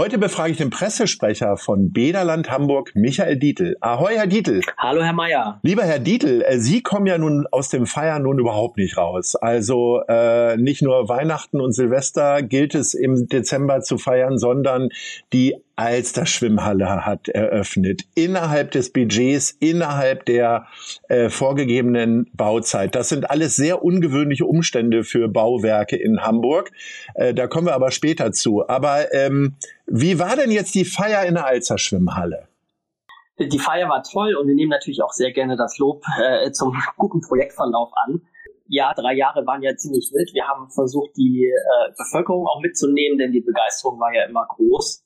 Heute befrage ich den Pressesprecher von Bederland Hamburg, Michael Dietl. Ahoi, Herr Dietl. Hallo, Herr Mayer. Lieber Herr Dietl, äh, Sie kommen ja nun aus dem Feiern nun überhaupt nicht raus. Also äh, nicht nur Weihnachten und Silvester gilt es im Dezember zu feiern, sondern die Alster Schwimmhalle hat eröffnet. Innerhalb des Budgets, innerhalb der äh, vorgegebenen Bauzeit. Das sind alles sehr ungewöhnliche Umstände für Bauwerke in Hamburg. Äh, da kommen wir aber später zu. Aber ähm, wie war denn jetzt die Feier in der Alster Schwimmhalle? Die Feier war toll und wir nehmen natürlich auch sehr gerne das Lob äh, zum guten Projektverlauf an ja, drei Jahre waren ja ziemlich wild. Wir haben versucht, die äh, Bevölkerung auch mitzunehmen, denn die Begeisterung war ja immer groß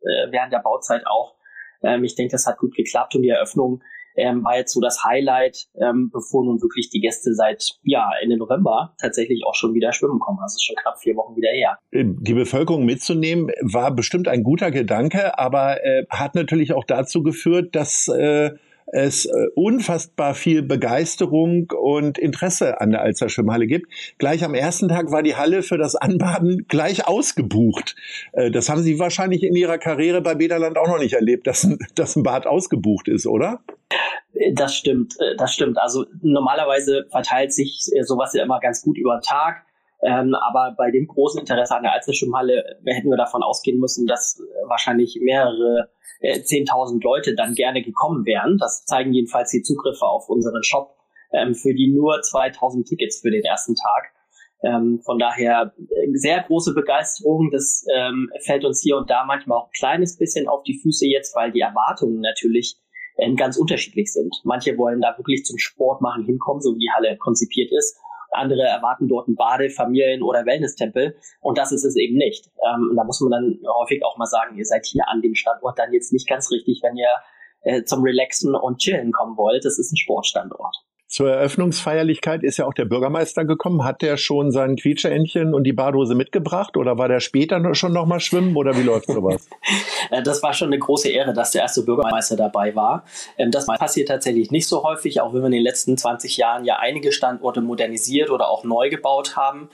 äh, während der Bauzeit auch. Ähm, ich denke, das hat gut geklappt und die Eröffnung ähm, war jetzt so das Highlight, ähm, bevor nun wirklich die Gäste seit ja Ende November tatsächlich auch schon wieder schwimmen kommen. Also schon knapp vier Wochen wieder her. Die Bevölkerung mitzunehmen war bestimmt ein guter Gedanke, aber äh, hat natürlich auch dazu geführt, dass äh, es äh, unfassbar viel Begeisterung und Interesse an der Alster Schwimmhalle gibt. Gleich am ersten Tag war die Halle für das Anbaden gleich ausgebucht. Äh, das haben Sie wahrscheinlich in Ihrer Karriere bei Bederland auch noch nicht erlebt, dass ein, dass ein Bad ausgebucht ist, oder? Das stimmt, äh, das stimmt. Also normalerweise verteilt sich sowas ja immer ganz gut über den Tag. Ähm, aber bei dem großen Interesse an der Alsterschwimmhalle hätten wir davon ausgehen müssen, dass wahrscheinlich mehrere äh, 10.000 Leute dann gerne gekommen wären. Das zeigen jedenfalls die Zugriffe auf unseren Shop ähm, für die nur 2.000 Tickets für den ersten Tag. Ähm, von daher äh, sehr große Begeisterung. Das ähm, fällt uns hier und da manchmal auch ein kleines bisschen auf die Füße jetzt, weil die Erwartungen natürlich äh, ganz unterschiedlich sind. Manche wollen da wirklich zum Sport machen hinkommen, so wie die Halle konzipiert ist. Andere erwarten dort einen Bade-, Familien- oder Wellness-Tempel. Und das ist es eben nicht. Ähm, da muss man dann häufig auch mal sagen, ihr seid hier an dem Standort dann jetzt nicht ganz richtig, wenn ihr äh, zum Relaxen und Chillen kommen wollt. Das ist ein Sportstandort. Zur Eröffnungsfeierlichkeit ist ja auch der Bürgermeister gekommen. Hat der schon sein Quietscheentchen und die Badhose mitgebracht oder war der später schon noch mal schwimmen oder wie läuft sowas? Äh, das war schon eine große Ehre, dass der erste Bürgermeister dabei war. Ähm, das passiert tatsächlich nicht so häufig, auch wenn wir in den letzten 20 Jahren ja einige Standorte modernisiert oder auch neu gebaut haben.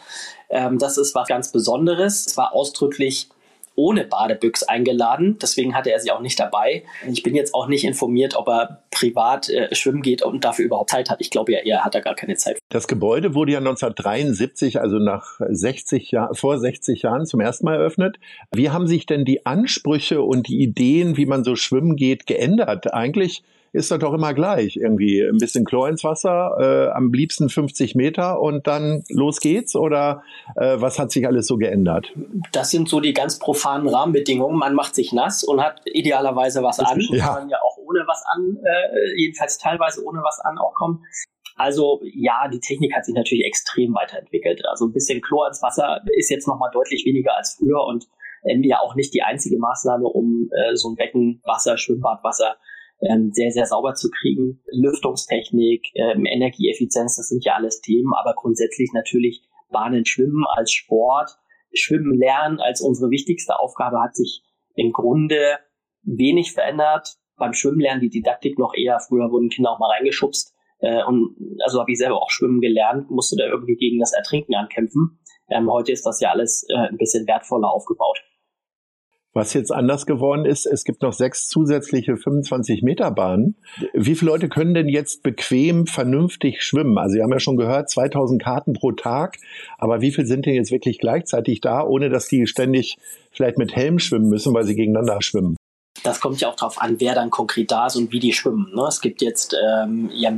Ähm, das ist was ganz Besonderes. Es war ausdrücklich ohne Badebüchs eingeladen. Deswegen hatte er sie auch nicht dabei. Ich bin jetzt auch nicht informiert, ob er privat äh, schwimmen geht und dafür überhaupt Zeit hat. Ich glaube ja, er hat da gar keine Zeit. Das Gebäude wurde ja 1973, also nach 60 Jahren, vor 60 Jahren zum ersten Mal eröffnet. Wie haben sich denn die Ansprüche und die Ideen, wie man so schwimmen geht, geändert? Eigentlich ist das doch immer gleich. Irgendwie ein bisschen Chlor ins Wasser, äh, am liebsten 50 Meter und dann los geht's? Oder äh, was hat sich alles so geändert? Das sind so die ganz profanen Rahmenbedingungen. Man macht sich nass und hat idealerweise was an. Ja. Man ja auch ohne was an, äh, jedenfalls teilweise ohne was an auch kommen. Also ja, die Technik hat sich natürlich extrem weiterentwickelt. Also ein bisschen Chlor ins Wasser ist jetzt nochmal deutlich weniger als früher und ähm, ja auch nicht die einzige Maßnahme, um äh, so ein Becken Wasser, Schwimmbadwasser ähm, sehr, sehr sauber zu kriegen. Lüftungstechnik, ähm, Energieeffizienz, das sind ja alles Themen, aber grundsätzlich natürlich Bahnen schwimmen als Sport, Schwimmen lernen als unsere wichtigste Aufgabe hat sich im Grunde wenig verändert. Beim Schwimmen lernen die Didaktik noch eher. Früher wurden Kinder auch mal reingeschubst. Äh, und also habe ich selber auch schwimmen gelernt, musste da irgendwie gegen das Ertrinken ankämpfen. Ähm, heute ist das ja alles äh, ein bisschen wertvoller aufgebaut. Was jetzt anders geworden ist, es gibt noch sechs zusätzliche 25 Meter Bahnen. Wie viele Leute können denn jetzt bequem, vernünftig schwimmen? Also, Sie haben ja schon gehört, 2000 Karten pro Tag. Aber wie viele sind denn jetzt wirklich gleichzeitig da, ohne dass die ständig vielleicht mit Helm schwimmen müssen, weil sie gegeneinander schwimmen? Das kommt ja auch darauf an, wer dann konkret da ist und wie die schwimmen. Ne? Es gibt jetzt ähm, ja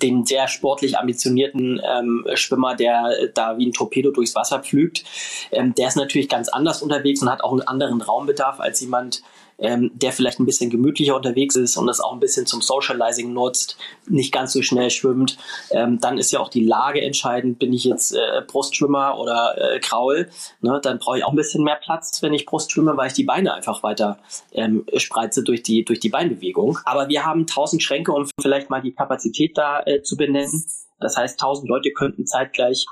den sehr sportlich ambitionierten ähm, Schwimmer, der da wie ein Torpedo durchs Wasser pflügt. Ähm, der ist natürlich ganz anders unterwegs und hat auch einen anderen Raumbedarf als jemand, ähm, der vielleicht ein bisschen gemütlicher unterwegs ist und das auch ein bisschen zum Socializing nutzt, nicht ganz so schnell schwimmt, ähm, dann ist ja auch die Lage entscheidend. Bin ich jetzt äh, Brustschwimmer oder äh, Kraul, ne, dann brauche ich auch ein bisschen mehr Platz, wenn ich Brust schwimme, weil ich die Beine einfach weiter ähm, spreize durch die, durch die Beinbewegung. Aber wir haben tausend Schränke, um vielleicht mal die Kapazität da äh, zu benennen. Das heißt, tausend Leute könnten zeitgleich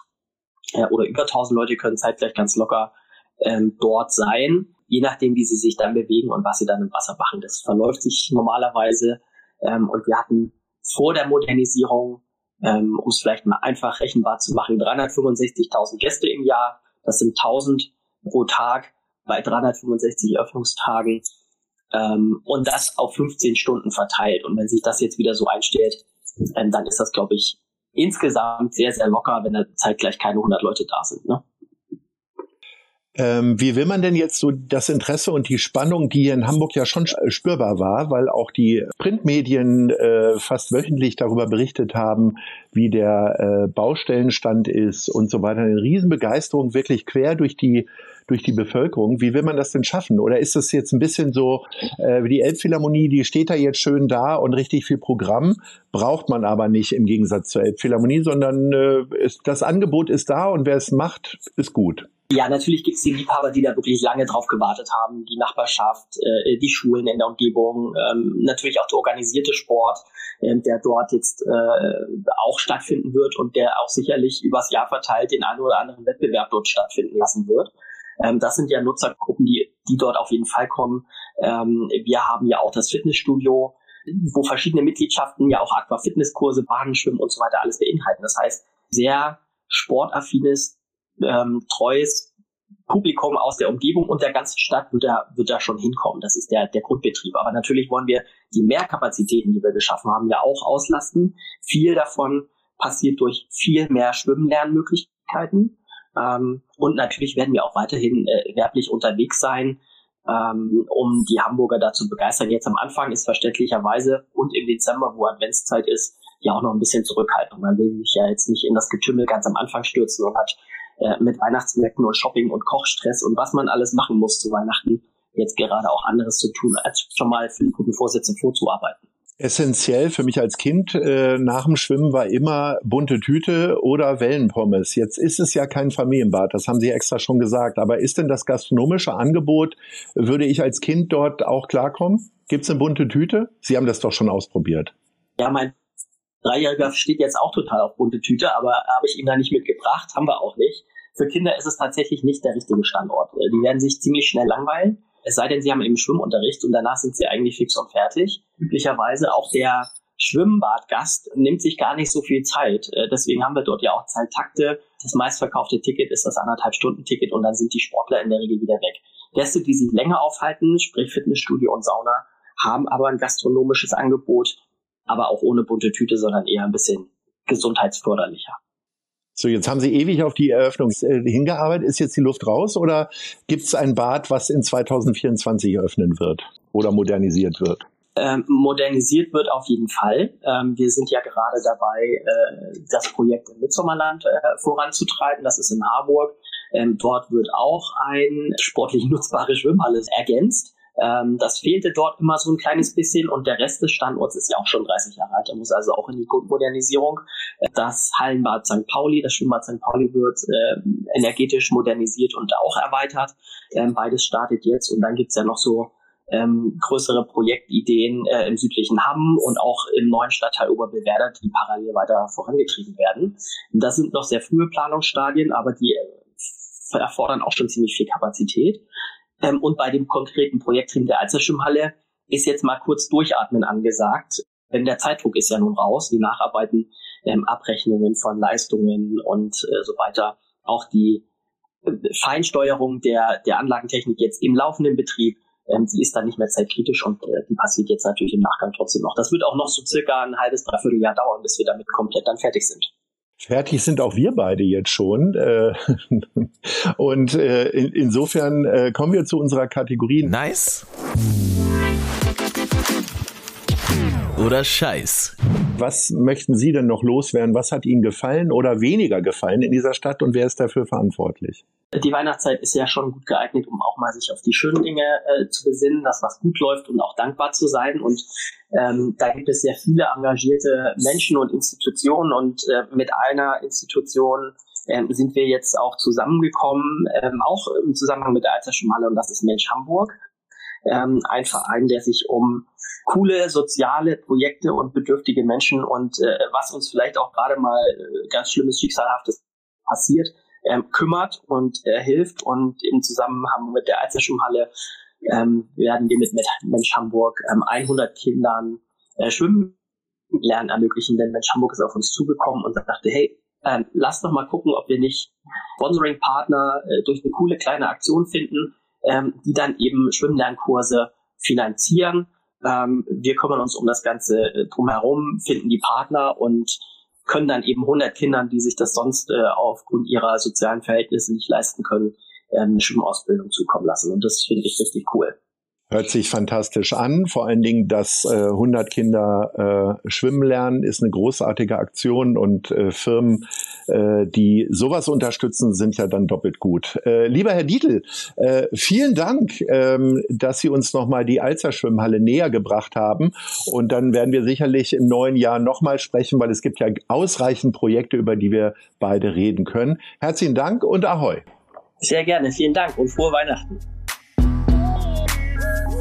äh, oder über tausend Leute können zeitgleich ganz locker ähm, dort sein je nachdem, wie sie sich dann bewegen und was sie dann im Wasser machen. Das verläuft sich normalerweise. Ähm, und wir hatten vor der Modernisierung, ähm, um es vielleicht mal einfach rechenbar zu machen, 365.000 Gäste im Jahr. Das sind 1000 pro Tag bei 365 Öffnungstagen. Ähm, und das auf 15 Stunden verteilt. Und wenn sich das jetzt wieder so einstellt, ähm, dann ist das, glaube ich, insgesamt sehr, sehr locker, wenn da zeitgleich keine 100 Leute da sind. Ne? Ähm, wie will man denn jetzt so das Interesse und die Spannung, die hier in Hamburg ja schon spürbar war, weil auch die Printmedien äh, fast wöchentlich darüber berichtet haben, wie der äh, Baustellenstand ist und so weiter. Eine Riesenbegeisterung wirklich quer durch die durch die Bevölkerung. Wie will man das denn schaffen? Oder ist das jetzt ein bisschen so äh, wie die Elbphilharmonie, die steht da jetzt schön da und richtig viel Programm, braucht man aber nicht im Gegensatz zur Elbphilharmonie, sondern äh, ist, das Angebot ist da und wer es macht, ist gut. Ja, natürlich gibt es die Liebhaber, die da wirklich lange drauf gewartet haben. Die Nachbarschaft, äh, die Schulen in der Umgebung, ähm, natürlich auch der organisierte Sport, äh, der dort jetzt äh, auch stattfinden wird und der auch sicherlich übers Jahr verteilt den einen oder anderen Wettbewerb dort stattfinden lassen wird. Ähm, das sind ja Nutzergruppen, die, die dort auf jeden Fall kommen. Ähm, wir haben ja auch das Fitnessstudio, wo verschiedene Mitgliedschaften ja auch Aquafitnesskurse, Bahnenschwimmen und so weiter alles beinhalten. Das heißt, sehr sportaffines ähm, treues Publikum aus der Umgebung und der ganzen Stadt wird da, wird da schon hinkommen. Das ist der, der Grundbetrieb. Aber natürlich wollen wir die Mehrkapazitäten, die wir geschaffen haben, ja auch auslasten. Viel davon passiert durch viel mehr Schwimmlernmöglichkeiten. Ähm, und natürlich werden wir auch weiterhin äh, werblich unterwegs sein, ähm, um die Hamburger dazu begeistern. Jetzt am Anfang ist verständlicherweise und im Dezember, wo Adventszeit ist, ja auch noch ein bisschen Zurückhaltung. Man will sich ja jetzt nicht in das Getümmel ganz am Anfang stürzen und hat äh, mit Weihnachtsmärkten und Shopping und Kochstress und was man alles machen muss zu Weihnachten, jetzt gerade auch anderes zu tun, als schon mal für die guten Vorsätze vorzuarbeiten. Essentiell für mich als Kind äh, nach dem Schwimmen war immer bunte Tüte oder Wellenpommes. Jetzt ist es ja kein Familienbad, das haben Sie extra schon gesagt. Aber ist denn das gastronomische Angebot, würde ich als Kind dort auch klarkommen? Gibt es eine bunte Tüte? Sie haben das doch schon ausprobiert. Ja, mein Dreijähriger steht jetzt auch total auf bunte Tüte, aber habe ich ihm da nicht mitgebracht, haben wir auch nicht. Für Kinder ist es tatsächlich nicht der richtige Standort. Äh, die werden sich ziemlich schnell langweilen. Es sei denn, sie haben eben Schwimmunterricht und danach sind sie eigentlich fix und fertig. Üblicherweise auch der Schwimmbadgast nimmt sich gar nicht so viel Zeit. Äh, deswegen haben wir dort ja auch Zeittakte. Das meistverkaufte Ticket ist das anderthalb Stunden Ticket und dann sind die Sportler in der Regel wieder weg. Gäste, die sich länger aufhalten, sprich Fitnessstudio und Sauna, haben aber ein gastronomisches Angebot, aber auch ohne bunte Tüte, sondern eher ein bisschen gesundheitsförderlicher. So, jetzt haben Sie ewig auf die Eröffnung äh, hingearbeitet. Ist jetzt die Luft raus oder gibt es ein Bad, was in 2024 eröffnen wird oder modernisiert wird? Ähm, modernisiert wird auf jeden Fall. Ähm, wir sind ja gerade dabei, äh, das Projekt im Mitsommerland äh, voranzutreiben. Das ist in Harburg. Ähm, dort wird auch ein sportlich nutzbare Schwimmhalle ergänzt. Ähm, das fehlte dort immer so ein kleines bisschen und der Rest des Standorts ist ja auch schon 30 Jahre alt. Der muss also auch in die Grundmodernisierung. Das Hallenbad St. Pauli, das Schwimmbad St. Pauli wird äh, energetisch modernisiert und auch erweitert. Ähm, beides startet jetzt und dann gibt's ja noch so ähm, größere Projektideen äh, im südlichen Hamm und auch im neuen Stadtteil Oberbewerder, die parallel weiter vorangetrieben werden. Das sind noch sehr frühe Planungsstadien, aber die äh, erfordern auch schon ziemlich viel Kapazität. Ähm, und bei dem konkreten Projektteam der Alzerschwimmhalle ist jetzt mal kurz durchatmen angesagt. Denn der Zeitdruck ist ja nun raus, die Nacharbeiten, ähm, Abrechnungen von Leistungen und äh, so weiter. Auch die äh, Feinsteuerung der, der Anlagentechnik jetzt im laufenden Betrieb, ähm, die ist dann nicht mehr zeitkritisch und äh, die passiert jetzt natürlich im Nachgang trotzdem noch. Das wird auch noch so circa ein halbes, dreiviertel Jahr dauern, bis wir damit komplett dann fertig sind. Fertig sind auch wir beide jetzt schon. Äh, und äh, insofern äh, kommen wir zu unserer Kategorie. Nice. Oder Scheiß. Was möchten Sie denn noch loswerden? Was hat Ihnen gefallen oder weniger gefallen in dieser Stadt und wer ist dafür verantwortlich? Die Weihnachtszeit ist ja schon gut geeignet, um auch mal sich auf die schönen Dinge äh, zu besinnen, dass was gut läuft und auch dankbar zu sein. Und ähm, da gibt es sehr viele engagierte Menschen und Institutionen und äh, mit einer Institution ähm, sind wir jetzt auch zusammengekommen, ähm, auch im Zusammenhang mit der Alzersche Malle und das ist Mensch Hamburg. Ähm, ein Verein, der sich um coole soziale Projekte und bedürftige Menschen und äh, was uns vielleicht auch gerade mal äh, ganz schlimmes Schicksalhaftes passiert, ähm, kümmert und äh, hilft. Und im Zusammenhang mit der Alzerschwimmhalle ähm, werden wir mit, mit Mensch Hamburg ähm, 100 Kindern äh, Schwimmen lernen ermöglichen, denn Mensch Hamburg ist auf uns zugekommen und dachte, hey, ähm, lass doch mal gucken, ob wir nicht Sponsoring-Partner äh, durch eine coole kleine Aktion finden, ähm, die dann eben Schwimmlernkurse finanzieren. Ähm, wir kümmern uns um das Ganze äh, drumherum, finden die Partner und können dann eben 100 Kindern, die sich das sonst äh, aufgrund ihrer sozialen Verhältnisse nicht leisten können, ähm, eine Schwimmausbildung zukommen lassen. Und das finde ich richtig cool. Hört sich fantastisch an. Vor allen Dingen, dass äh, 100 Kinder äh, schwimmen lernen, ist eine großartige Aktion und äh, Firmen, äh, die sowas unterstützen, sind ja dann doppelt gut. Äh, lieber Herr Dietl, äh, vielen Dank, ähm, dass Sie uns nochmal die Alzer Schwimmhalle näher gebracht haben. Und dann werden wir sicherlich im neuen Jahr nochmal sprechen, weil es gibt ja ausreichend Projekte, über die wir beide reden können. Herzlichen Dank und Ahoi. Sehr gerne, vielen Dank und frohe Weihnachten.